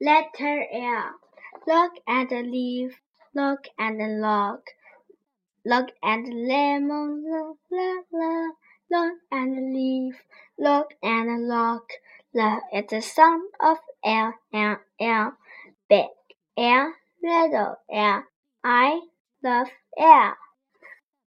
Letter L. Look at the leaf, look at the log, look at the lemon, La la la. look at the leaf, look at the log. La is the sound of L, L, L. Big L, little L. I love L.